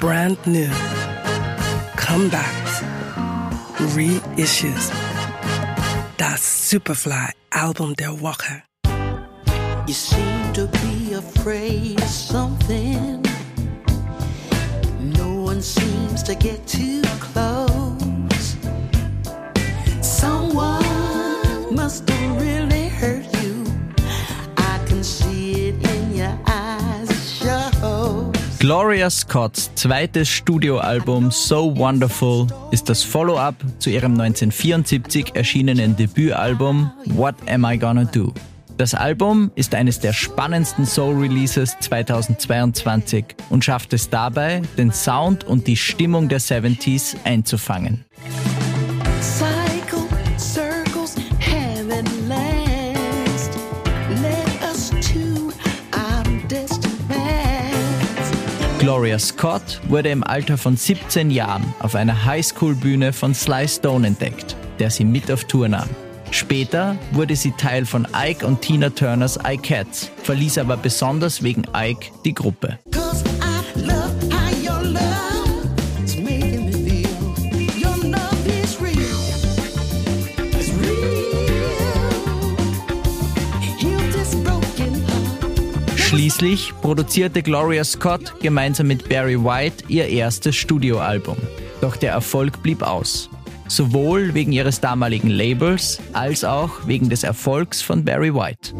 brand new, comebacks, reissues. Das Superfly Album der Woche. You seem to be afraid of something. No one seems to get too Gloria Scotts zweites Studioalbum So Wonderful ist das Follow-up zu ihrem 1974 erschienenen Debütalbum What Am I Gonna Do? Das Album ist eines der spannendsten Soul-Releases 2022 und schafft es dabei, den Sound und die Stimmung der 70s einzufangen. Gloria Scott wurde im Alter von 17 Jahren auf einer Highschool-Bühne von Sly Stone entdeckt, der sie mit auf Tour nahm. Später wurde sie Teil von Ike und Tina Turners iCats, verließ aber besonders wegen Ike die Gruppe. Schließlich produzierte Gloria Scott gemeinsam mit Barry White ihr erstes Studioalbum. Doch der Erfolg blieb aus. Sowohl wegen ihres damaligen Labels als auch wegen des Erfolgs von Barry White.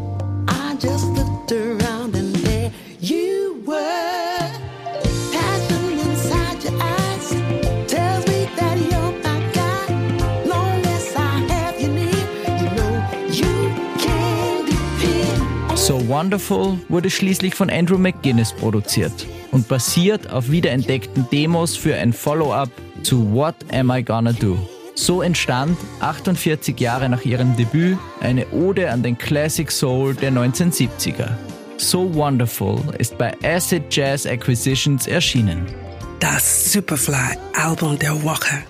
So Wonderful wurde schließlich von Andrew McGuinness produziert und basiert auf wiederentdeckten Demos für ein Follow-up zu What Am I Gonna Do? So entstand 48 Jahre nach ihrem Debüt eine Ode an den Classic Soul der 1970er. So Wonderful ist bei Acid Jazz Acquisitions erschienen. Das Superfly Album der Woche.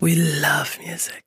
We love music.